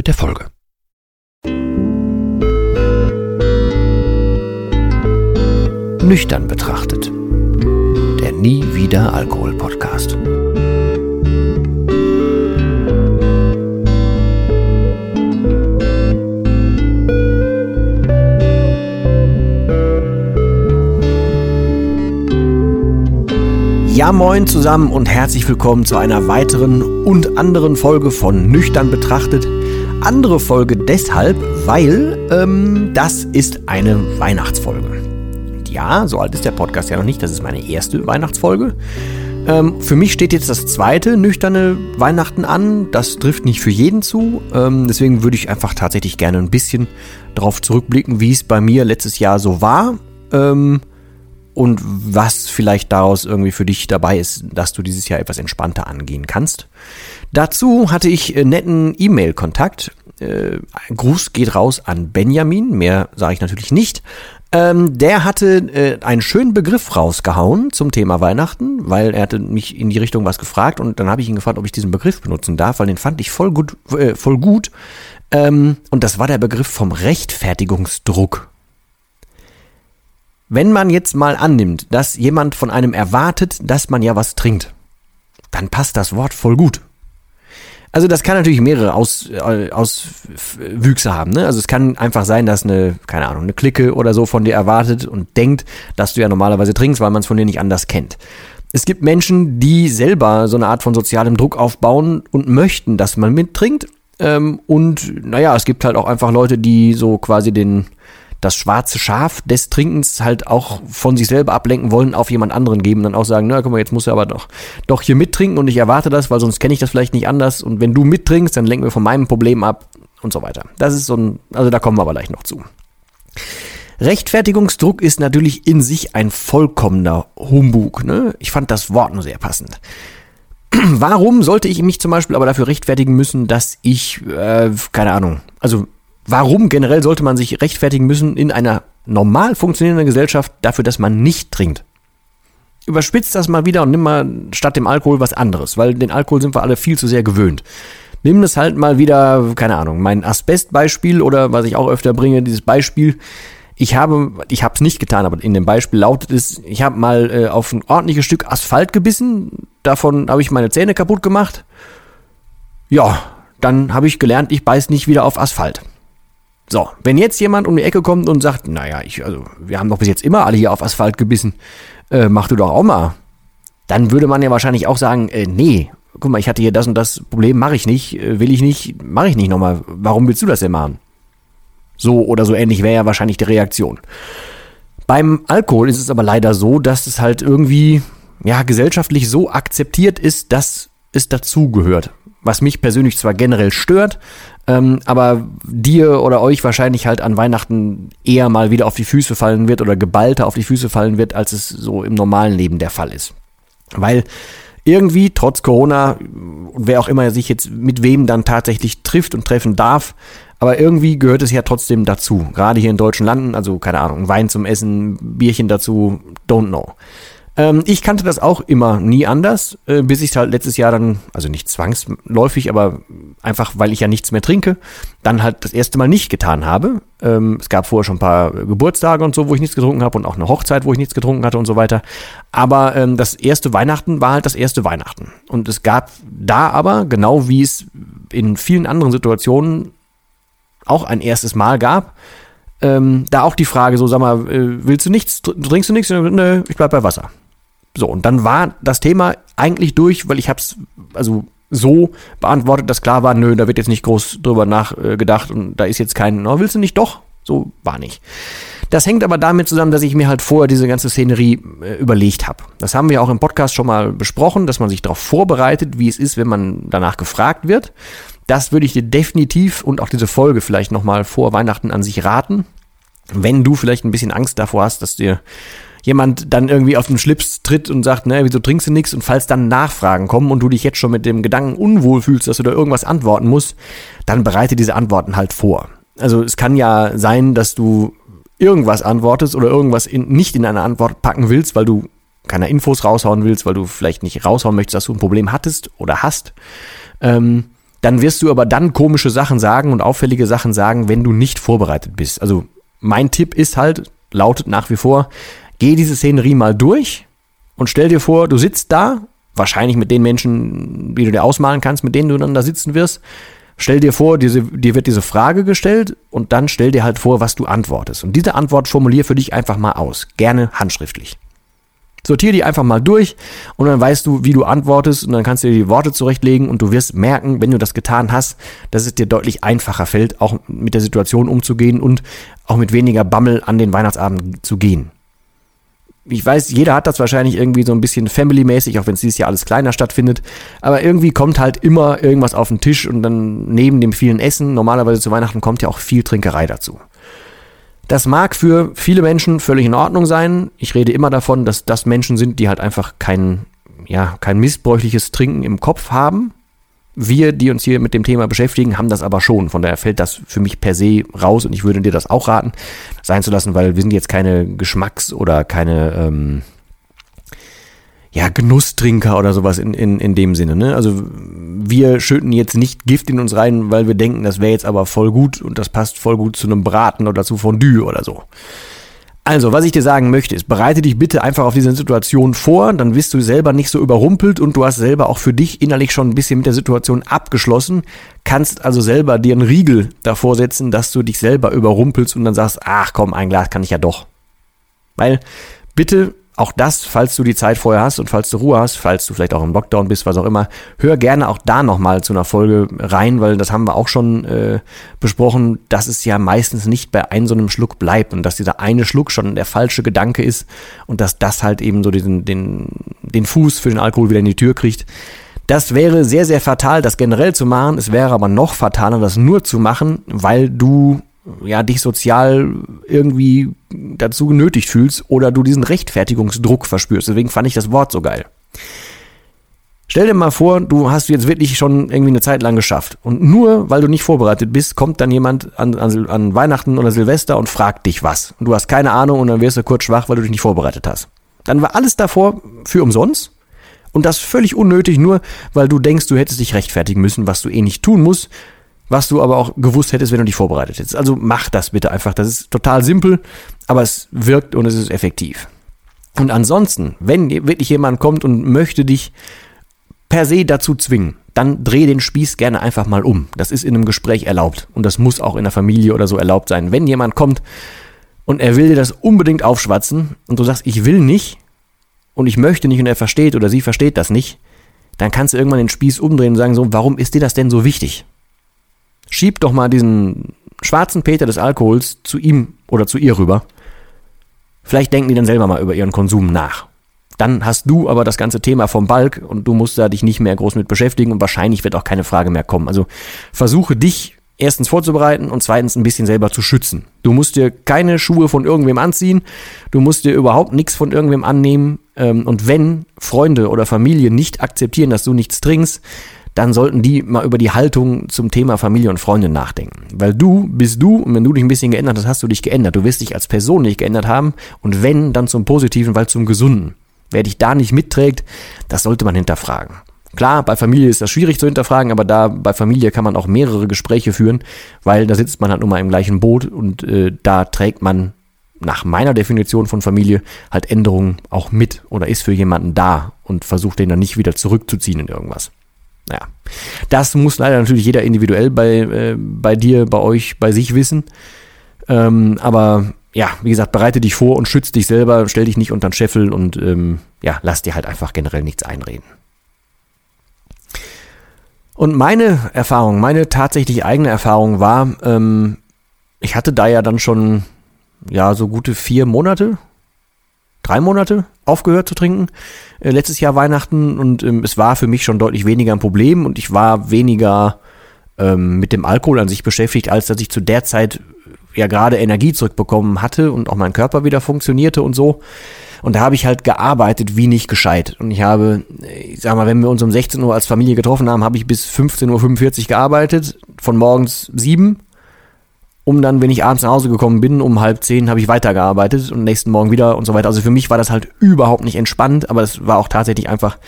mit der Folge. Nüchtern betrachtet. Der Nie wieder Alkohol Podcast. Ja, moin zusammen und herzlich willkommen zu einer weiteren und anderen Folge von Nüchtern betrachtet. Andere Folge deshalb, weil ähm, das ist eine Weihnachtsfolge. Ja, so alt ist der Podcast ja noch nicht, das ist meine erste Weihnachtsfolge. Ähm, für mich steht jetzt das zweite nüchterne Weihnachten an. Das trifft nicht für jeden zu. Ähm, deswegen würde ich einfach tatsächlich gerne ein bisschen darauf zurückblicken, wie es bei mir letztes Jahr so war. Ähm, und was vielleicht daraus irgendwie für dich dabei ist, dass du dieses Jahr etwas entspannter angehen kannst. Dazu hatte ich netten E-Mail-Kontakt. Äh, Gruß geht raus an Benjamin, mehr sage ich natürlich nicht. Ähm, der hatte äh, einen schönen Begriff rausgehauen zum Thema Weihnachten, weil er hatte mich in die Richtung was gefragt und dann habe ich ihn gefragt, ob ich diesen Begriff benutzen darf, weil den fand ich voll gut, äh, voll gut. Ähm, und das war der Begriff vom Rechtfertigungsdruck. Wenn man jetzt mal annimmt, dass jemand von einem erwartet, dass man ja was trinkt, dann passt das Wort voll gut. Also das kann natürlich mehrere Aus, äh, Auswüchse haben. Ne? Also es kann einfach sein, dass eine, keine Ahnung, eine Clique oder so von dir erwartet und denkt, dass du ja normalerweise trinkst, weil man es von dir nicht anders kennt. Es gibt Menschen, die selber so eine Art von sozialem Druck aufbauen und möchten, dass man mittrinkt. Ähm, und naja, es gibt halt auch einfach Leute, die so quasi den, das schwarze Schaf des Trinkens halt auch von sich selber ablenken wollen, auf jemand anderen geben, dann auch sagen, na guck mal, jetzt musst du aber doch, doch hier mittrinken und ich erwarte das, weil sonst kenne ich das vielleicht nicht anders und wenn du mittrinkst, dann lenken wir von meinem Problem ab und so weiter. Das ist so ein, also da kommen wir aber gleich noch zu. Rechtfertigungsdruck ist natürlich in sich ein vollkommener Humbug. Ne? Ich fand das Wort nur sehr passend. Warum sollte ich mich zum Beispiel aber dafür rechtfertigen müssen, dass ich, äh, keine Ahnung, also Warum generell sollte man sich rechtfertigen müssen in einer normal funktionierenden Gesellschaft dafür, dass man nicht trinkt? Überspitzt das mal wieder und nimm mal statt dem Alkohol was anderes, weil den Alkohol sind wir alle viel zu sehr gewöhnt. Nimm das halt mal wieder, keine Ahnung, mein Asbest-Beispiel oder was ich auch öfter bringe, dieses Beispiel. Ich habe, ich habe es nicht getan, aber in dem Beispiel lautet es, ich habe mal äh, auf ein ordentliches Stück Asphalt gebissen, davon habe ich meine Zähne kaputt gemacht. Ja, dann habe ich gelernt, ich beiß nicht wieder auf Asphalt. So, wenn jetzt jemand um die Ecke kommt und sagt, naja, ich, also, wir haben doch bis jetzt immer alle hier auf Asphalt gebissen, äh, mach du doch auch mal. Dann würde man ja wahrscheinlich auch sagen, äh, nee, guck mal, ich hatte hier das und das Problem, mache ich nicht, äh, will ich nicht, mache ich nicht nochmal. Warum willst du das denn machen? So oder so ähnlich wäre ja wahrscheinlich die Reaktion. Beim Alkohol ist es aber leider so, dass es halt irgendwie, ja, gesellschaftlich so akzeptiert ist, dass es dazugehört was mich persönlich zwar generell stört, ähm, aber dir oder euch wahrscheinlich halt an Weihnachten eher mal wieder auf die Füße fallen wird oder geballter auf die Füße fallen wird, als es so im normalen Leben der Fall ist. Weil irgendwie, trotz Corona, wer auch immer sich jetzt mit wem dann tatsächlich trifft und treffen darf, aber irgendwie gehört es ja trotzdem dazu. Gerade hier in deutschen Landen, also keine Ahnung, Wein zum Essen, Bierchen dazu, don't know. Ähm, ich kannte das auch immer nie anders, äh, bis ich halt letztes Jahr dann, also nicht zwangsläufig, aber einfach, weil ich ja nichts mehr trinke, dann halt das erste Mal nicht getan habe. Ähm, es gab vorher schon ein paar Geburtstage und so, wo ich nichts getrunken habe und auch eine Hochzeit, wo ich nichts getrunken hatte und so weiter. Aber ähm, das erste Weihnachten war halt das erste Weihnachten. Und es gab da aber, genau wie es in vielen anderen Situationen auch ein erstes Mal gab, ähm, da auch die Frage so, sag mal, äh, willst du nichts, trinkst du nichts? Nö, ich bleib bei Wasser. So, und dann war das Thema eigentlich durch, weil ich habe es also so beantwortet, dass klar war, nö, da wird jetzt nicht groß drüber nachgedacht und da ist jetzt kein, oh, willst du nicht doch? So war nicht. Das hängt aber damit zusammen, dass ich mir halt vorher diese ganze Szenerie äh, überlegt habe. Das haben wir auch im Podcast schon mal besprochen, dass man sich darauf vorbereitet, wie es ist, wenn man danach gefragt wird. das würde ich dir definitiv und auch diese Folge vielleicht nochmal vor Weihnachten an sich raten. Wenn du vielleicht ein bisschen Angst davor hast, dass dir jemand dann irgendwie auf den Schlips tritt und sagt, ne, wieso trinkst du nichts? Und falls dann Nachfragen kommen und du dich jetzt schon mit dem Gedanken unwohl fühlst, dass du da irgendwas antworten musst, dann bereite diese Antworten halt vor. Also es kann ja sein, dass du irgendwas antwortest oder irgendwas in, nicht in eine Antwort packen willst, weil du keine Infos raushauen willst, weil du vielleicht nicht raushauen möchtest, dass du ein Problem hattest oder hast. Ähm, dann wirst du aber dann komische Sachen sagen und auffällige Sachen sagen, wenn du nicht vorbereitet bist. Also mein Tipp ist halt, lautet nach wie vor, geh diese Szenerie mal durch und stell dir vor, du sitzt da, wahrscheinlich mit den Menschen, die du dir ausmalen kannst, mit denen du dann da sitzen wirst. Stell dir vor, diese, dir wird diese Frage gestellt und dann stell dir halt vor, was du antwortest. Und diese Antwort formulier für dich einfach mal aus. Gerne handschriftlich. Sortier die einfach mal durch und dann weißt du, wie du antwortest und dann kannst du dir die Worte zurechtlegen und du wirst merken, wenn du das getan hast, dass es dir deutlich einfacher fällt, auch mit der Situation umzugehen und auch mit weniger Bammel an den Weihnachtsabend zu gehen ich weiß, jeder hat das wahrscheinlich irgendwie so ein bisschen family-mäßig, auch wenn es dieses Jahr alles kleiner stattfindet. Aber irgendwie kommt halt immer irgendwas auf den Tisch und dann neben dem vielen Essen, normalerweise zu Weihnachten kommt ja auch viel Trinkerei dazu. Das mag für viele Menschen völlig in Ordnung sein. Ich rede immer davon, dass das Menschen sind, die halt einfach kein, ja, kein missbräuchliches Trinken im Kopf haben. Wir, die uns hier mit dem Thema beschäftigen, haben das aber schon. Von daher fällt das für mich per se raus und ich würde dir das auch raten, sein zu lassen, weil wir sind jetzt keine Geschmacks- oder keine ähm, ja, Genusstrinker oder sowas in, in, in dem Sinne. Ne? Also wir schütten jetzt nicht Gift in uns rein, weil wir denken, das wäre jetzt aber voll gut und das passt voll gut zu einem Braten oder zu Fondue oder so. Also, was ich dir sagen möchte, ist, bereite dich bitte einfach auf diese Situation vor, dann bist du selber nicht so überrumpelt und du hast selber auch für dich innerlich schon ein bisschen mit der Situation abgeschlossen, kannst also selber dir einen Riegel davor setzen, dass du dich selber überrumpelst und dann sagst, ach komm, ein Glas kann ich ja doch. Weil, bitte auch das, falls du die Zeit vorher hast und falls du Ruhe hast, falls du vielleicht auch im Lockdown bist, was auch immer, hör gerne auch da nochmal zu einer Folge rein, weil das haben wir auch schon äh, besprochen, dass es ja meistens nicht bei einem so einem Schluck bleibt und dass dieser eine Schluck schon der falsche Gedanke ist und dass das halt eben so diesen, den, den Fuß für den Alkohol wieder in die Tür kriegt. Das wäre sehr, sehr fatal, das generell zu machen. Es wäre aber noch fataler, das nur zu machen, weil du ja, dich sozial irgendwie dazu genötigt fühlst oder du diesen Rechtfertigungsdruck verspürst. Deswegen fand ich das Wort so geil. Stell dir mal vor, du hast jetzt wirklich schon irgendwie eine Zeit lang geschafft. Und nur weil du nicht vorbereitet bist, kommt dann jemand an, an, an Weihnachten oder Silvester und fragt dich was. Und du hast keine Ahnung und dann wirst du kurz schwach, weil du dich nicht vorbereitet hast. Dann war alles davor für umsonst. Und das völlig unnötig, nur weil du denkst, du hättest dich rechtfertigen müssen, was du eh nicht tun musst was du aber auch gewusst hättest, wenn du dich vorbereitet hättest. Also mach das bitte einfach. Das ist total simpel, aber es wirkt und es ist effektiv. Und ansonsten, wenn wirklich jemand kommt und möchte dich per se dazu zwingen, dann dreh den Spieß gerne einfach mal um. Das ist in einem Gespräch erlaubt und das muss auch in der Familie oder so erlaubt sein. Wenn jemand kommt und er will dir das unbedingt aufschwatzen und du sagst, ich will nicht und ich möchte nicht und er versteht oder sie versteht das nicht, dann kannst du irgendwann den Spieß umdrehen und sagen so, warum ist dir das denn so wichtig? Schieb doch mal diesen schwarzen Peter des Alkohols zu ihm oder zu ihr rüber. Vielleicht denken die dann selber mal über ihren Konsum nach. Dann hast du aber das ganze Thema vom Balk und du musst da dich nicht mehr groß mit beschäftigen und wahrscheinlich wird auch keine Frage mehr kommen. Also versuche dich erstens vorzubereiten und zweitens ein bisschen selber zu schützen. Du musst dir keine Schuhe von irgendwem anziehen, du musst dir überhaupt nichts von irgendwem annehmen ähm, und wenn Freunde oder Familie nicht akzeptieren, dass du nichts trinkst, dann sollten die mal über die Haltung zum Thema Familie und Freunde nachdenken. Weil du bist du und wenn du dich ein bisschen geändert hast, hast du dich geändert. Du wirst dich als Person nicht geändert haben und wenn, dann zum Positiven, weil zum Gesunden. Wer dich da nicht mitträgt, das sollte man hinterfragen. Klar, bei Familie ist das schwierig zu hinterfragen, aber da bei Familie kann man auch mehrere Gespräche führen, weil da sitzt man halt nun mal im gleichen Boot und äh, da trägt man nach meiner Definition von Familie halt Änderungen auch mit oder ist für jemanden da und versucht den dann nicht wieder zurückzuziehen in irgendwas. Naja, das muss leider natürlich jeder individuell bei, äh, bei dir, bei euch, bei sich wissen. Ähm, aber ja, wie gesagt, bereite dich vor und schütze dich selber, stell dich nicht unter den Scheffel und ähm, ja, lass dir halt einfach generell nichts einreden. Und meine Erfahrung, meine tatsächlich eigene Erfahrung war, ähm, ich hatte da ja dann schon ja so gute vier Monate, drei Monate aufgehört zu trinken, äh, letztes Jahr Weihnachten und ähm, es war für mich schon deutlich weniger ein Problem und ich war weniger ähm, mit dem Alkohol an sich beschäftigt, als dass ich zu der Zeit ja gerade Energie zurückbekommen hatte und auch mein Körper wieder funktionierte und so. Und da habe ich halt gearbeitet wie nicht gescheit. Und ich habe, ich sag mal, wenn wir uns um 16 Uhr als Familie getroffen haben, habe ich bis 15.45 Uhr gearbeitet, von morgens sieben um dann, wenn ich abends nach Hause gekommen bin, um halb zehn, habe ich weitergearbeitet und nächsten Morgen wieder und so weiter. Also für mich war das halt überhaupt nicht entspannt, aber es war auch tatsächlich einfach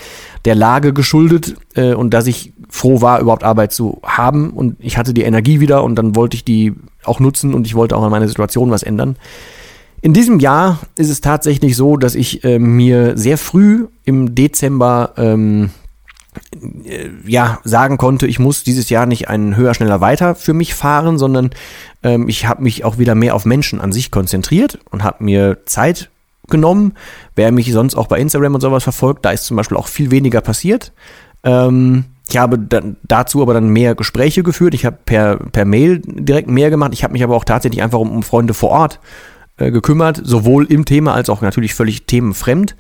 der Lage geschuldet äh, und dass ich froh war, überhaupt Arbeit zu haben und ich hatte die Energie wieder und dann wollte ich die auch nutzen und ich wollte auch an meiner Situation was ändern. In diesem Jahr ist es tatsächlich so, dass ich äh, mir sehr früh im Dezember ähm, äh, ja sagen konnte, ich muss dieses Jahr nicht einen höher, schneller, weiter für mich fahren, sondern ähm, ich habe mich auch wieder mehr auf Menschen an sich konzentriert und habe mir Zeit genommen. Wer mich sonst auch bei Instagram und sowas verfolgt, da ist zum Beispiel auch viel weniger passiert. Ähm, ich habe dann dazu aber dann mehr Gespräche geführt. Ich habe per, per Mail direkt mehr gemacht. Ich habe mich aber auch tatsächlich einfach um, um Freunde vor Ort äh, gekümmert, sowohl im Thema als auch natürlich völlig themenfremd.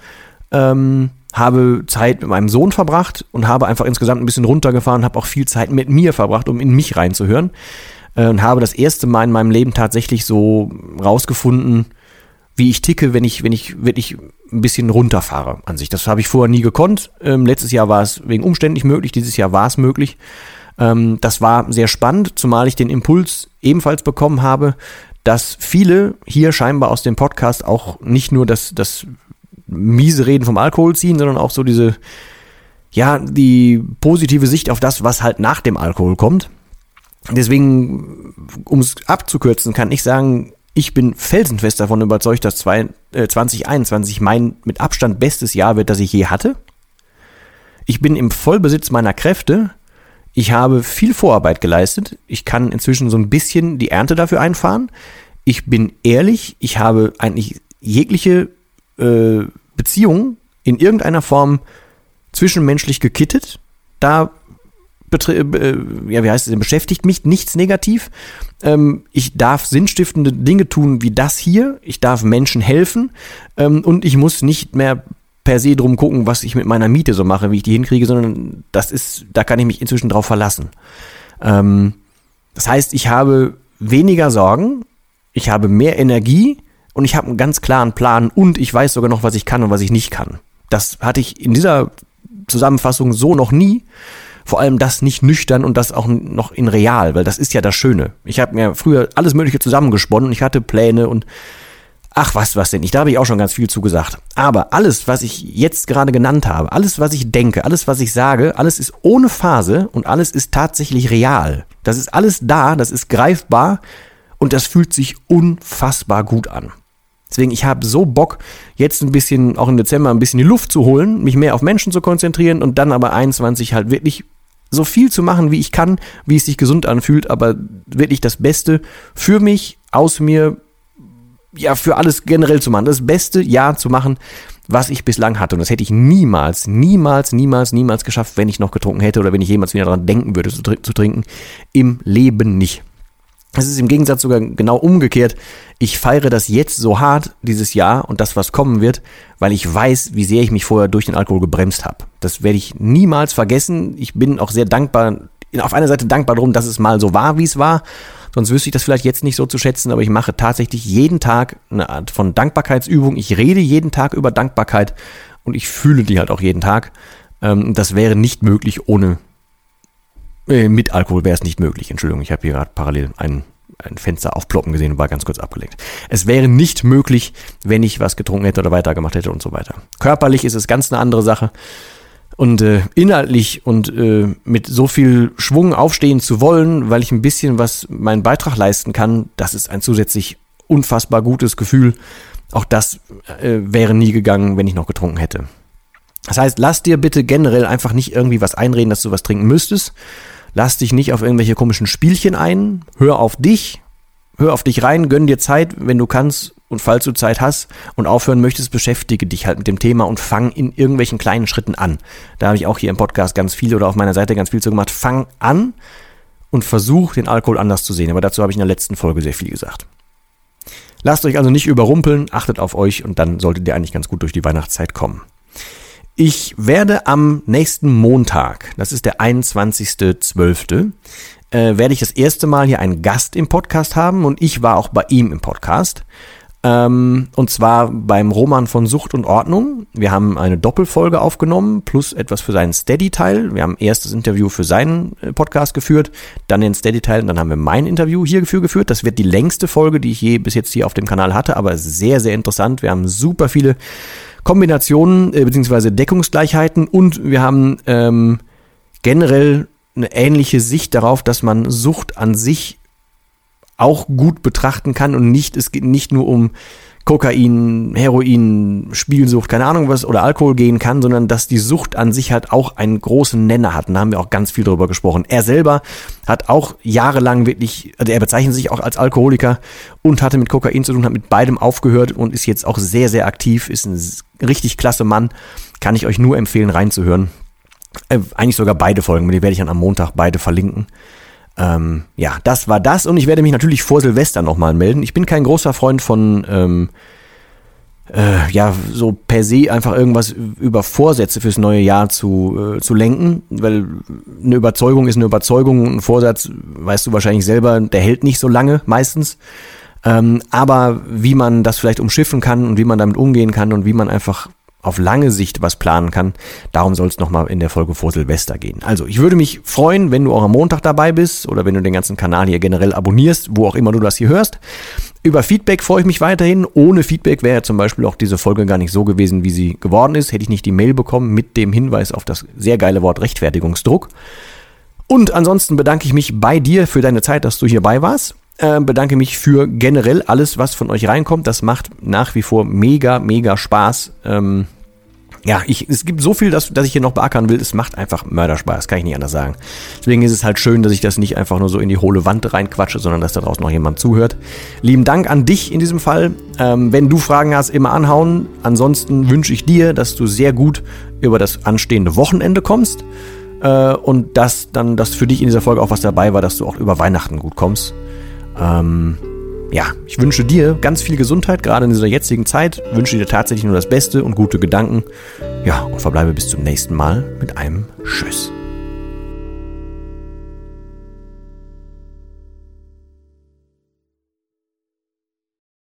Ähm, habe Zeit mit meinem Sohn verbracht und habe einfach insgesamt ein bisschen runtergefahren, habe auch viel Zeit mit mir verbracht, um in mich reinzuhören. Äh, und habe das erste Mal in meinem Leben tatsächlich so rausgefunden, wie ich ticke, wenn ich, wenn ich wirklich ein bisschen runterfahre an sich. Das habe ich vorher nie gekonnt. Ähm, letztes Jahr war es wegen Umständen nicht möglich, dieses Jahr war es möglich. Ähm, das war sehr spannend, zumal ich den Impuls ebenfalls bekommen habe, dass viele hier scheinbar aus dem Podcast auch nicht nur das, das miese Reden vom Alkohol ziehen, sondern auch so diese, ja, die positive Sicht auf das, was halt nach dem Alkohol kommt. Deswegen, um es abzukürzen, kann ich sagen, ich bin felsenfest davon überzeugt, dass zwei, äh, 2021 mein mit Abstand bestes Jahr wird, das ich je hatte. Ich bin im Vollbesitz meiner Kräfte. Ich habe viel Vorarbeit geleistet. Ich kann inzwischen so ein bisschen die Ernte dafür einfahren. Ich bin ehrlich. Ich habe eigentlich jegliche äh, Beziehung in irgendeiner Form zwischenmenschlich gekittet. Da äh, ja, wie heißt es beschäftigt mich nichts negativ. Ähm, ich darf sinnstiftende Dinge tun wie das hier. Ich darf Menschen helfen ähm, und ich muss nicht mehr per se drum gucken, was ich mit meiner Miete so mache, wie ich die hinkriege, sondern das ist, da kann ich mich inzwischen drauf verlassen. Ähm, das heißt, ich habe weniger Sorgen, ich habe mehr Energie und ich habe einen ganz klaren Plan und ich weiß sogar noch, was ich kann und was ich nicht kann. Das hatte ich in dieser Zusammenfassung so noch nie. Vor allem das nicht nüchtern und das auch noch in real, weil das ist ja das Schöne. Ich habe mir früher alles Mögliche zusammengesponnen. Ich hatte Pläne und ach was, was denn? Ich, da habe ich auch schon ganz viel zugesagt. Aber alles, was ich jetzt gerade genannt habe, alles, was ich denke, alles, was ich sage, alles ist ohne Phase und alles ist tatsächlich real. Das ist alles da, das ist greifbar und das fühlt sich unfassbar gut an. Deswegen, ich habe so Bock, jetzt ein bisschen, auch im Dezember, ein bisschen die Luft zu holen, mich mehr auf Menschen zu konzentrieren und dann aber 21 halt wirklich so viel zu machen, wie ich kann, wie es sich gesund anfühlt, aber wirklich das Beste für mich, aus mir, ja, für alles generell zu machen. Das beste Jahr zu machen, was ich bislang hatte. Und das hätte ich niemals, niemals, niemals, niemals geschafft, wenn ich noch getrunken hätte oder wenn ich jemals wieder daran denken würde, zu, zu trinken. Im Leben nicht. Es ist im Gegensatz sogar genau umgekehrt. Ich feiere das jetzt so hart, dieses Jahr und das, was kommen wird, weil ich weiß, wie sehr ich mich vorher durch den Alkohol gebremst habe. Das werde ich niemals vergessen. Ich bin auch sehr dankbar, auf einer Seite dankbar darum, dass es mal so war, wie es war. Sonst wüsste ich das vielleicht jetzt nicht so zu schätzen, aber ich mache tatsächlich jeden Tag eine Art von Dankbarkeitsübung. Ich rede jeden Tag über Dankbarkeit und ich fühle die halt auch jeden Tag. Ähm, das wäre nicht möglich ohne äh, mit Alkohol wäre es nicht möglich. Entschuldigung, ich habe hier gerade parallel ein, ein Fenster aufploppen gesehen und war ganz kurz abgelenkt. Es wäre nicht möglich, wenn ich was getrunken hätte oder weitergemacht hätte und so weiter. Körperlich ist es ganz eine andere Sache. Und äh, inhaltlich und äh, mit so viel Schwung aufstehen zu wollen, weil ich ein bisschen was meinen Beitrag leisten kann, das ist ein zusätzlich unfassbar gutes Gefühl. Auch das äh, wäre nie gegangen, wenn ich noch getrunken hätte. Das heißt, lass dir bitte generell einfach nicht irgendwie was einreden, dass du was trinken müsstest. Lass dich nicht auf irgendwelche komischen Spielchen ein. Hör auf dich. Hör auf dich rein. Gönn dir Zeit, wenn du kannst und falls du Zeit hast und aufhören möchtest, beschäftige dich halt mit dem Thema und fang in irgendwelchen kleinen Schritten an. Da habe ich auch hier im Podcast ganz viel oder auf meiner Seite ganz viel zu gemacht. Fang an und versuch den Alkohol anders zu sehen. Aber dazu habe ich in der letzten Folge sehr viel gesagt. Lasst euch also nicht überrumpeln, achtet auf euch und dann solltet ihr eigentlich ganz gut durch die Weihnachtszeit kommen. Ich werde am nächsten Montag, das ist der 21.12., äh, werde ich das erste Mal hier einen Gast im Podcast haben und ich war auch bei ihm im Podcast. Ähm, und zwar beim Roman von Sucht und Ordnung. Wir haben eine Doppelfolge aufgenommen, plus etwas für seinen Steady-Teil. Wir haben erst das Interview für seinen äh, Podcast geführt, dann den Steady-Teil und dann haben wir mein Interview hierfür geführt. Das wird die längste Folge, die ich je bis jetzt hier auf dem Kanal hatte, aber sehr, sehr interessant. Wir haben super viele Kombinationen äh, bzw. Deckungsgleichheiten und wir haben ähm, generell eine ähnliche Sicht darauf, dass man Sucht an sich auch gut betrachten kann und nicht, es geht nicht nur um Kokain, Heroin, Spielsucht, keine Ahnung was, oder Alkohol gehen kann, sondern dass die Sucht an sich halt auch einen großen Nenner hat. Und da haben wir auch ganz viel drüber gesprochen. Er selber hat auch jahrelang wirklich, also er bezeichnet sich auch als Alkoholiker und hatte mit Kokain zu tun, hat mit beidem aufgehört und ist jetzt auch sehr, sehr aktiv, ist ein richtig klasse Mann. Kann ich euch nur empfehlen, reinzuhören. Äh, eigentlich sogar beide Folgen, die werde ich dann am Montag beide verlinken. Ähm, ja, das war das und ich werde mich natürlich vor Silvester nochmal melden. Ich bin kein großer Freund von, ähm, äh, ja, so per se einfach irgendwas über Vorsätze fürs neue Jahr zu, äh, zu lenken, weil eine Überzeugung ist eine Überzeugung, ein Vorsatz, weißt du wahrscheinlich selber, der hält nicht so lange meistens. Ähm, aber wie man das vielleicht umschiffen kann und wie man damit umgehen kann und wie man einfach auf lange Sicht was planen kann. Darum soll es nochmal in der Folge vor Silvester gehen. Also, ich würde mich freuen, wenn du auch am Montag dabei bist oder wenn du den ganzen Kanal hier generell abonnierst, wo auch immer du das hier hörst. Über Feedback freue ich mich weiterhin. Ohne Feedback wäre zum Beispiel auch diese Folge gar nicht so gewesen, wie sie geworden ist. Hätte ich nicht die Mail bekommen mit dem Hinweis auf das sehr geile Wort Rechtfertigungsdruck. Und ansonsten bedanke ich mich bei dir für deine Zeit, dass du hierbei warst. Äh, bedanke mich für generell alles, was von euch reinkommt. Das macht nach wie vor mega, mega Spaß. Ähm, ja, ich, es gibt so viel, dass, dass ich hier noch beackern will. Es macht einfach Mörderspaß, kann ich nicht anders sagen. Deswegen ist es halt schön, dass ich das nicht einfach nur so in die hohle Wand reinquatsche, sondern dass da draußen noch jemand zuhört. Lieben Dank an dich in diesem Fall. Ähm, wenn du Fragen hast, immer anhauen. Ansonsten wünsche ich dir, dass du sehr gut über das anstehende Wochenende kommst. Äh, und dass dann, dass für dich in dieser Folge auch was dabei war, dass du auch über Weihnachten gut kommst. Ähm, ja, ich wünsche dir ganz viel Gesundheit, gerade in dieser jetzigen Zeit. Wünsche dir tatsächlich nur das Beste und gute Gedanken. Ja, und verbleibe bis zum nächsten Mal mit einem Tschüss.